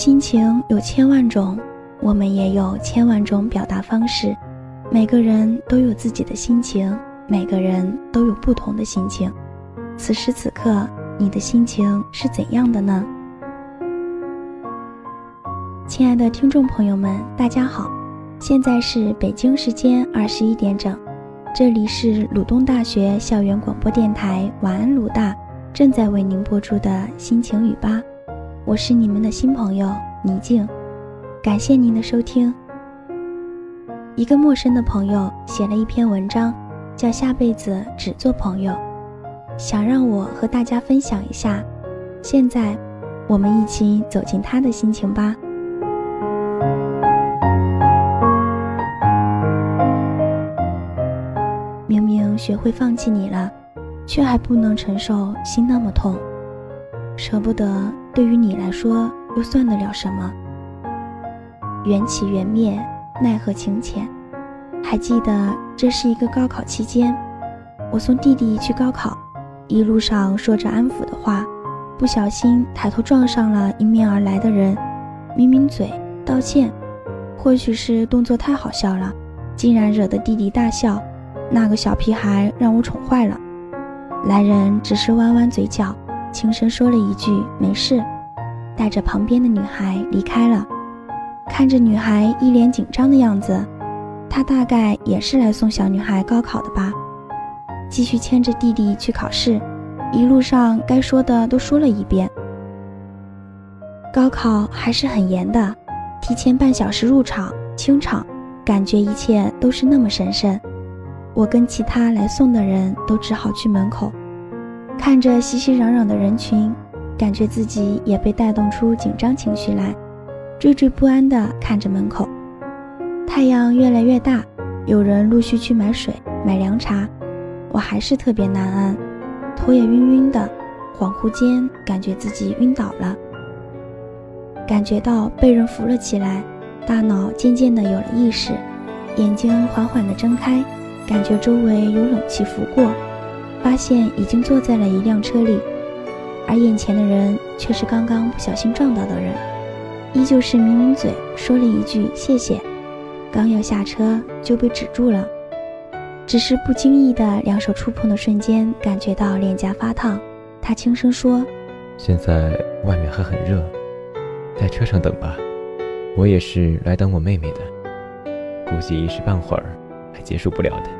心情有千万种，我们也有千万种表达方式。每个人都有自己的心情，每个人都有不同的心情。此时此刻，你的心情是怎样的呢？亲爱的听众朋友们，大家好，现在是北京时间二十一点整，这里是鲁东大学校园广播电台晚安鲁大正在为您播出的心情语吧，我是你们的新朋友倪静，感谢您的收听。一个陌生的朋友写了一篇文章，叫《下辈子只做朋友》，想让我和大家分享一下。现在，我们一起走进他的心情吧。明明学会放弃你了，却还不能承受心那么痛，舍不得，对于你来说又算得了什么？缘起缘灭。奈何情浅，还记得这是一个高考期间，我送弟弟去高考，一路上说着安抚的话，不小心抬头撞上了迎面而来的人，抿抿嘴道歉，或许是动作太好笑了，竟然惹得弟弟大笑，那个小屁孩让我宠坏了。来人只是弯弯嘴角，轻声说了一句没事，带着旁边的女孩离开了。看着女孩一脸紧张的样子，他大概也是来送小女孩高考的吧。继续牵着弟弟去考试，一路上该说的都说了一遍。高考还是很严的，提前半小时入场清场，感觉一切都是那么神圣。我跟其他来送的人都只好去门口，看着熙熙攘攘的人群，感觉自己也被带动出紧张情绪来。惴惴不安地看着门口，太阳越来越大，有人陆续去买水、买凉茶，我还是特别难安，头也晕晕的，恍惚间感觉自己晕倒了，感觉到被人扶了起来，大脑渐渐的有了意识，眼睛缓缓地睁开，感觉周围有冷气拂过，发现已经坐在了一辆车里，而眼前的人却是刚刚不小心撞到的人。依旧是抿抿嘴，说了一句谢谢，刚要下车就被止住了。只是不经意的两手触碰的瞬间，感觉到脸颊发烫。他轻声说：“现在外面还很热，在车上等吧。我也是来等我妹妹的，估计一时半会儿还结束不了的。”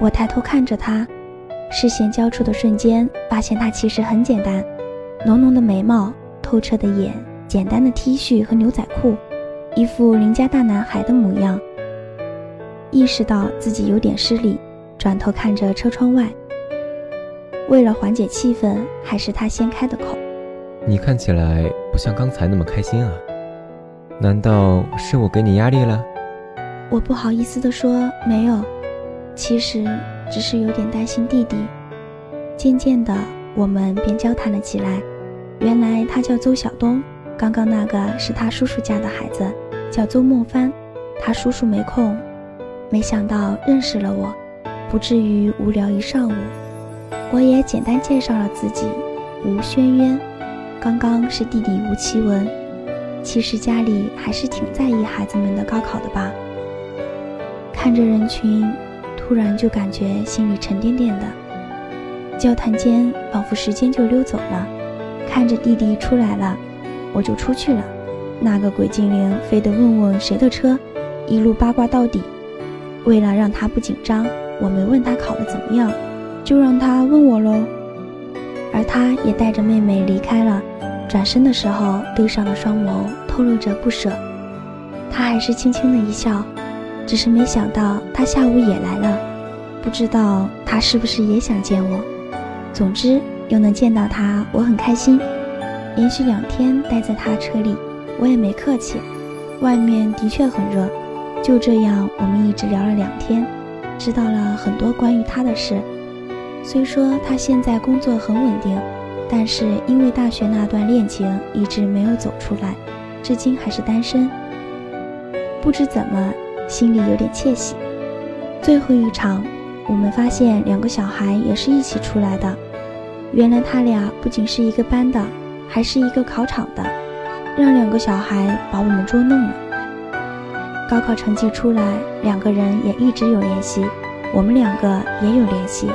我抬头看着他，视线交触的瞬间，发现他其实很简单：浓浓的眉毛，透彻的眼。简单的 T 恤和牛仔裤，一副邻家大男孩的模样。意识到自己有点失礼，转头看着车窗外。为了缓解气氛，还是他先开的口：“你看起来不像刚才那么开心啊，难道是我给你压力了？”我不好意思地说：“没有，其实只是有点担心弟弟。”渐渐的，我们便交谈了起来。原来他叫邹晓东。刚刚那个是他叔叔家的孩子，叫邹梦帆。他叔叔没空，没想到认识了我，不至于无聊一上午。我也简单介绍了自己，吴轩渊。刚刚是弟弟吴奇文，其实家里还是挺在意孩子们的高考的吧。看着人群，突然就感觉心里沉甸甸的。交谈间，仿佛时间就溜走了。看着弟弟出来了。我就出去了，那个鬼精灵非得问问谁的车，一路八卦到底。为了让他不紧张，我没问他考得怎么样，就让他问我喽。而他也带着妹妹离开了，转身的时候，对上的双眸透露着不舍。他还是轻轻的一笑，只是没想到他下午也来了，不知道他是不是也想见我。总之，又能见到他，我很开心。连续两天待在他车里，我也没客气。外面的确很热，就这样我们一直聊了两天，知道了很多关于他的事。虽说他现在工作很稳定，但是因为大学那段恋情一直没有走出来，至今还是单身。不知怎么，心里有点窃喜。最后一场，我们发现两个小孩也是一起出来的。原来他俩不仅是一个班的。还是一个考场的，让两个小孩把我们捉弄了。高考成绩出来，两个人也一直有联系，我们两个也有联系。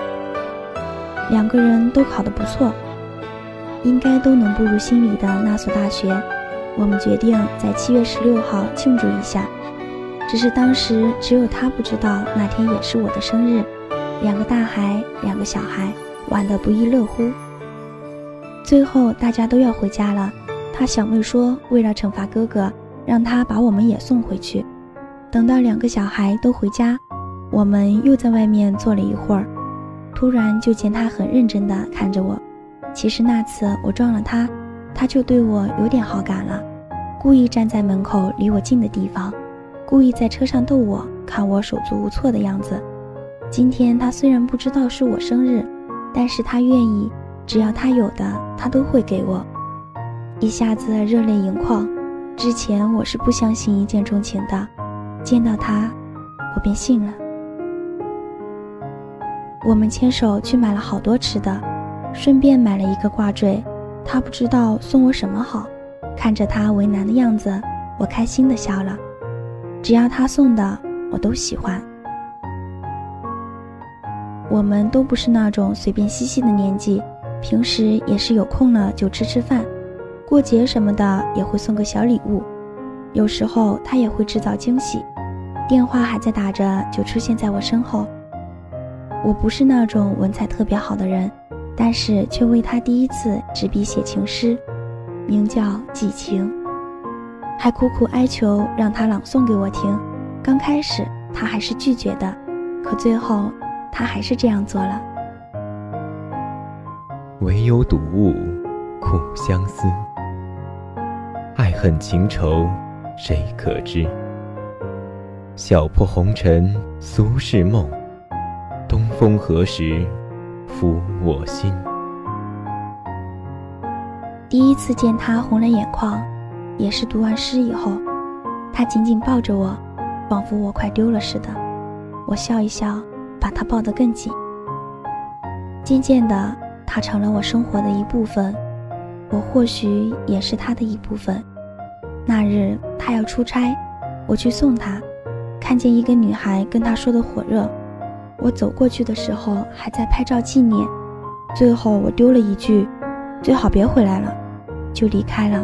两个人都考得不错，应该都能步入心仪的那所大学。我们决定在七月十六号庆祝一下，只是当时只有他不知道那天也是我的生日。两个大孩，两个小孩，玩得不亦乐乎。最后大家都要回家了，他小妹说为了惩罚哥哥，让他把我们也送回去。等到两个小孩都回家，我们又在外面坐了一会儿，突然就见他很认真地看着我。其实那次我撞了他。他就对我有点好感了，故意站在门口离我近的地方，故意在车上逗我，看我手足无措的样子。今天他虽然不知道是我生日，但是他愿意，只要他有的，他都会给我。一下子热泪盈眶。之前我是不相信一见钟情的，见到他，我便信了。我们牵手去买了好多吃的，顺便买了一个挂坠。他不知道送我什么好，看着他为难的样子，我开心的笑了。只要他送的，我都喜欢。我们都不是那种随便嬉戏的年纪，平时也是有空了就吃吃饭，过节什么的也会送个小礼物。有时候他也会制造惊喜，电话还在打着就出现在我身后。我不是那种文采特别好的人。但是却为他第一次执笔写情诗，名叫《寄情》，还苦苦哀求让他朗诵给我听。刚开始他还是拒绝的，可最后他还是这样做了。唯有睹物，苦相思。爱恨情仇，谁可知？晓破红尘俗世梦，东风何时？抚我心。第一次见他红了眼眶，也是读完诗以后，他紧紧抱着我，仿佛我快丢了似的。我笑一笑，把他抱得更紧。渐渐的，他成了我生活的一部分，我或许也是他的一部分。那日他要出差，我去送他，看见一个女孩跟他说的火热。我走过去的时候还在拍照纪念，最后我丢了一句：“最好别回来了”，就离开了。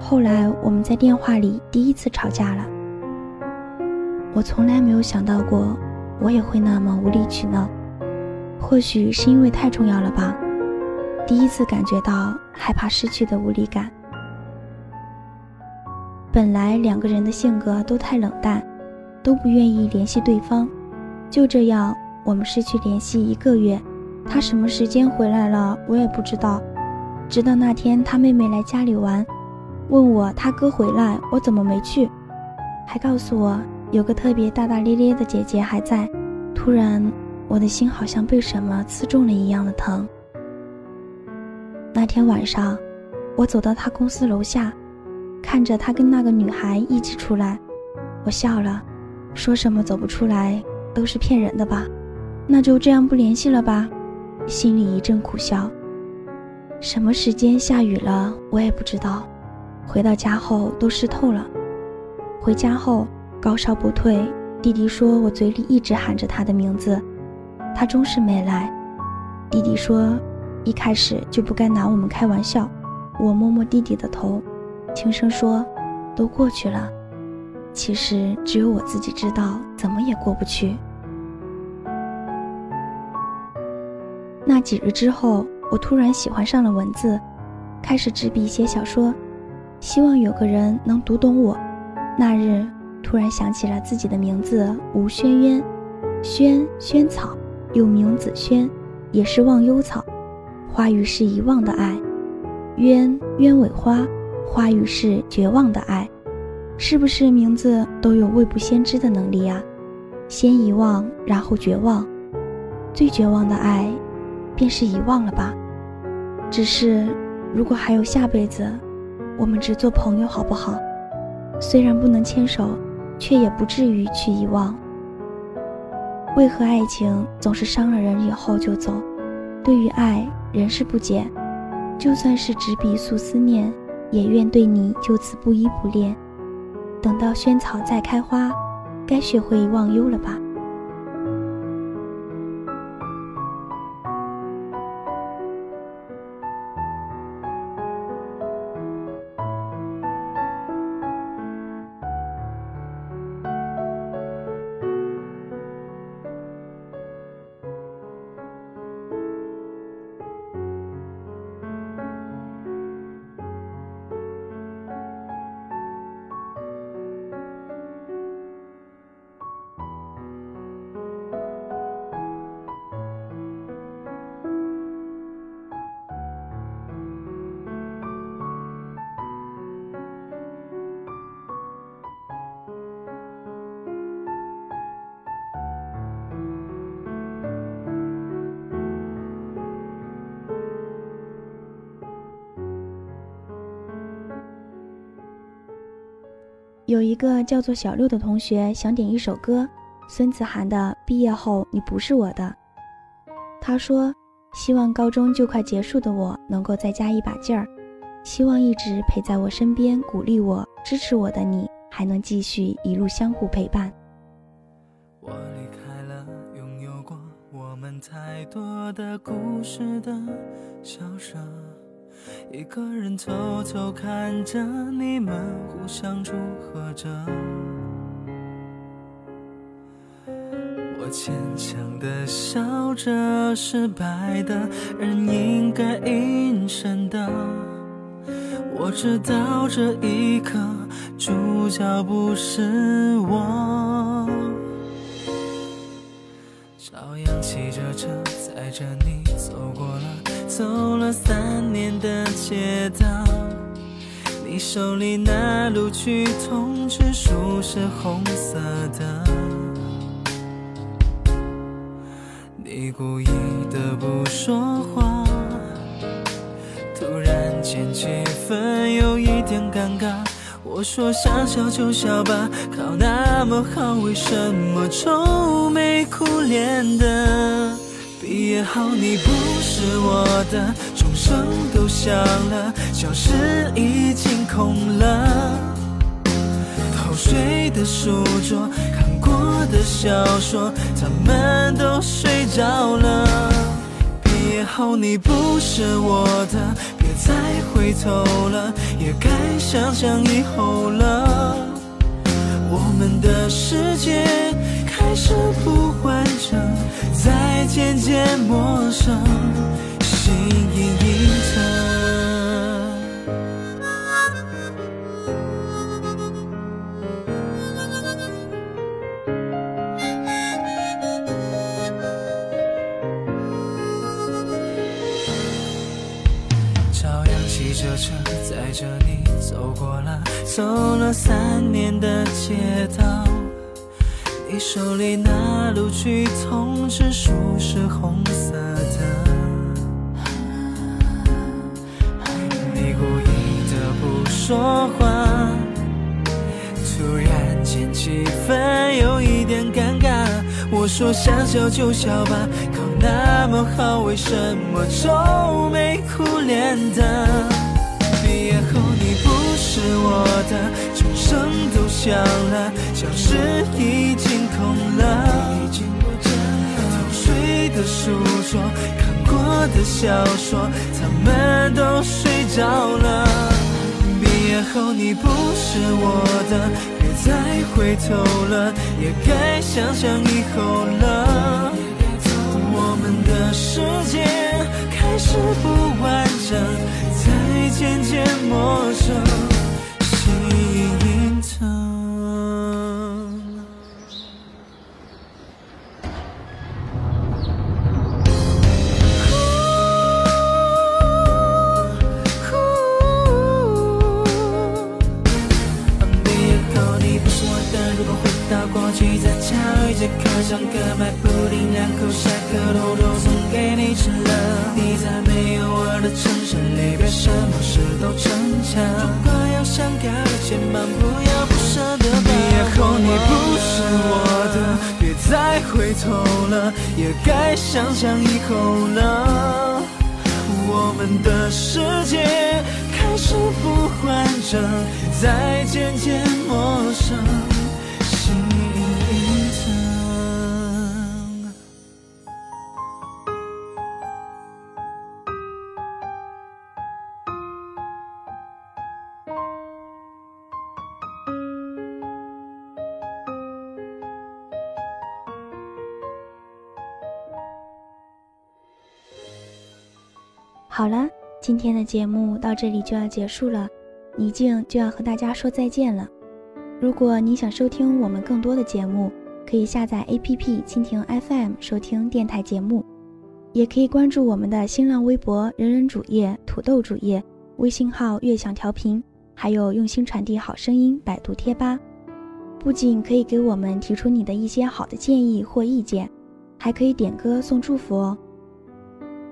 后来我们在电话里第一次吵架了。我从来没有想到过我也会那么无理取闹，或许是因为太重要了吧，第一次感觉到害怕失去的无力感。本来两个人的性格都太冷淡，都不愿意联系对方。就这样，我们失去联系一个月。他什么时间回来了，我也不知道。直到那天，他妹妹来家里玩，问我他哥回来，我怎么没去，还告诉我有个特别大大咧咧的姐姐还在。突然，我的心好像被什么刺中了一样的疼。那天晚上，我走到他公司楼下，看着他跟那个女孩一起出来，我笑了，说什么走不出来。都是骗人的吧？那就这样不联系了吧？心里一阵苦笑。什么时间下雨了，我也不知道。回到家后都湿透了。回家后高烧不退，弟弟说我嘴里一直喊着他的名字，他终是没来。弟弟说，一开始就不该拿我们开玩笑。我摸摸弟弟的头，轻声说：“都过去了。”其实只有我自己知道，怎么也过不去。那几日之后，我突然喜欢上了文字，开始执笔写小说，希望有个人能读懂我。那日突然想起了自己的名字吴轩渊，轩萱草，又名紫萱，也是忘忧草，花语是遗忘的爱；鸢鸢尾花，花语是绝望的爱。是不是名字都有未卜先知的能力啊？先遗忘，然后绝望，最绝望的爱，便是遗忘了吧。只是，如果还有下辈子，我们只做朋友好不好？虽然不能牵手，却也不至于去遗忘。为何爱情总是伤了人以后就走？对于爱，人是不解。就算是执笔诉思念，也愿对你就此不依不恋。等到萱草再开花，该学会忘忧了吧。有一个叫做小六的同学想点一首歌，孙子涵的《毕业后你不是我的》。他说：“希望高中就快结束的我能够再加一把劲儿，希望一直陪在我身边鼓励我、支持我的你还能继续一路相互陪伴。”我离开了拥有过我们太多的故事的小舍。一个人偷偷看着你们互相祝贺着，我坚强的笑着，失败的人应该隐身的。我知道这一刻主角不是我，朝阳骑着车载着你走过了。走了三年的街道，你手里那录取通知书是红色的，你故意的不说话，突然间气氛有一点尴尬。我说想笑就笑吧，考那么好，为什么愁眉苦脸的？毕业后你不是我的，钟声都响了，教室已经空了。偷睡的书桌，看过的小说，他们都睡着了。毕业后你不是我的，再回头了，也该想想以后了。我们的世界开始不完整。再渐渐陌生，街道。你手里那录取通知书是红色的，你故意的不说话，突然间气氛有一点尴尬。我说想笑就笑吧，考那么好，为什么愁眉苦脸的？毕业后你不是我的，钟声都响了，教室已经空了。偷睡的书桌，看过的小说，他们都睡着了。毕业后你不是我的，别再回头了，也该想想以后了。我们的世界开始不完整，才渐渐陌生，偷偷送给你吃了。你在没有我的城市里，别什么事都逞强。如果要想要的，千万不要不舍得。毕业后你不是我的，别再回头了，也该想想以后了。我们的世界开始不完整，再渐渐陌生，好了，今天的节目到这里就要结束了，倪静就要和大家说再见了。如果你想收听我们更多的节目，可以下载 APP 蜻蜓 FM 收听电台节目，也可以关注我们的新浪微博“人人主页”、“土豆主页”、微信号“悦享调频”，还有用心传递好声音百度贴吧。不仅可以给我们提出你的一些好的建议或意见，还可以点歌送祝福哦。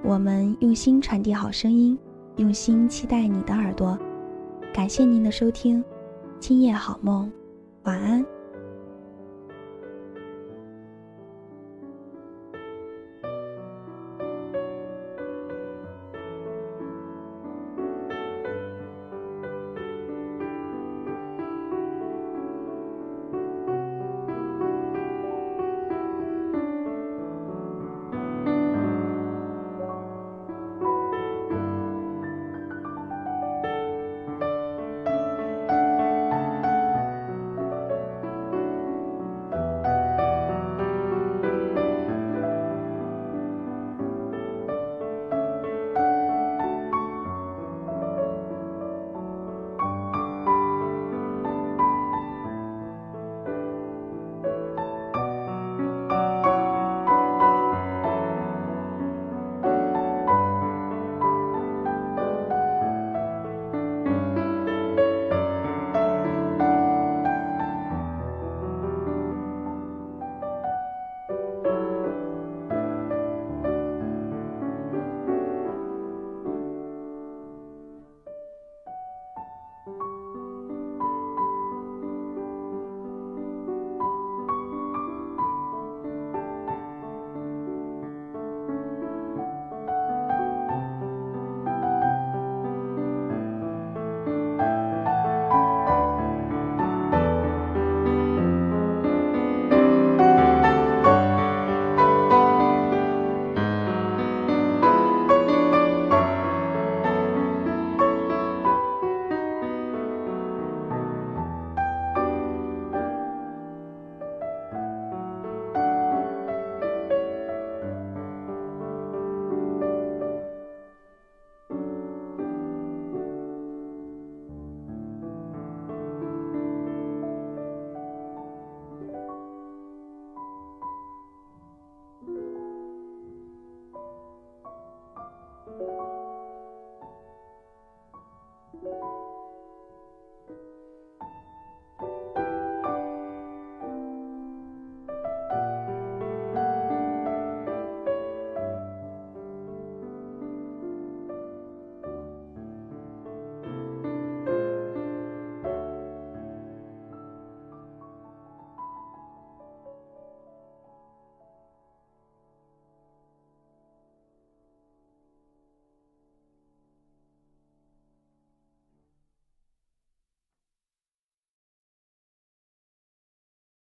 我们用心传递好声音，用心期待你的耳朵。感谢您的收听，今夜好梦，晚安。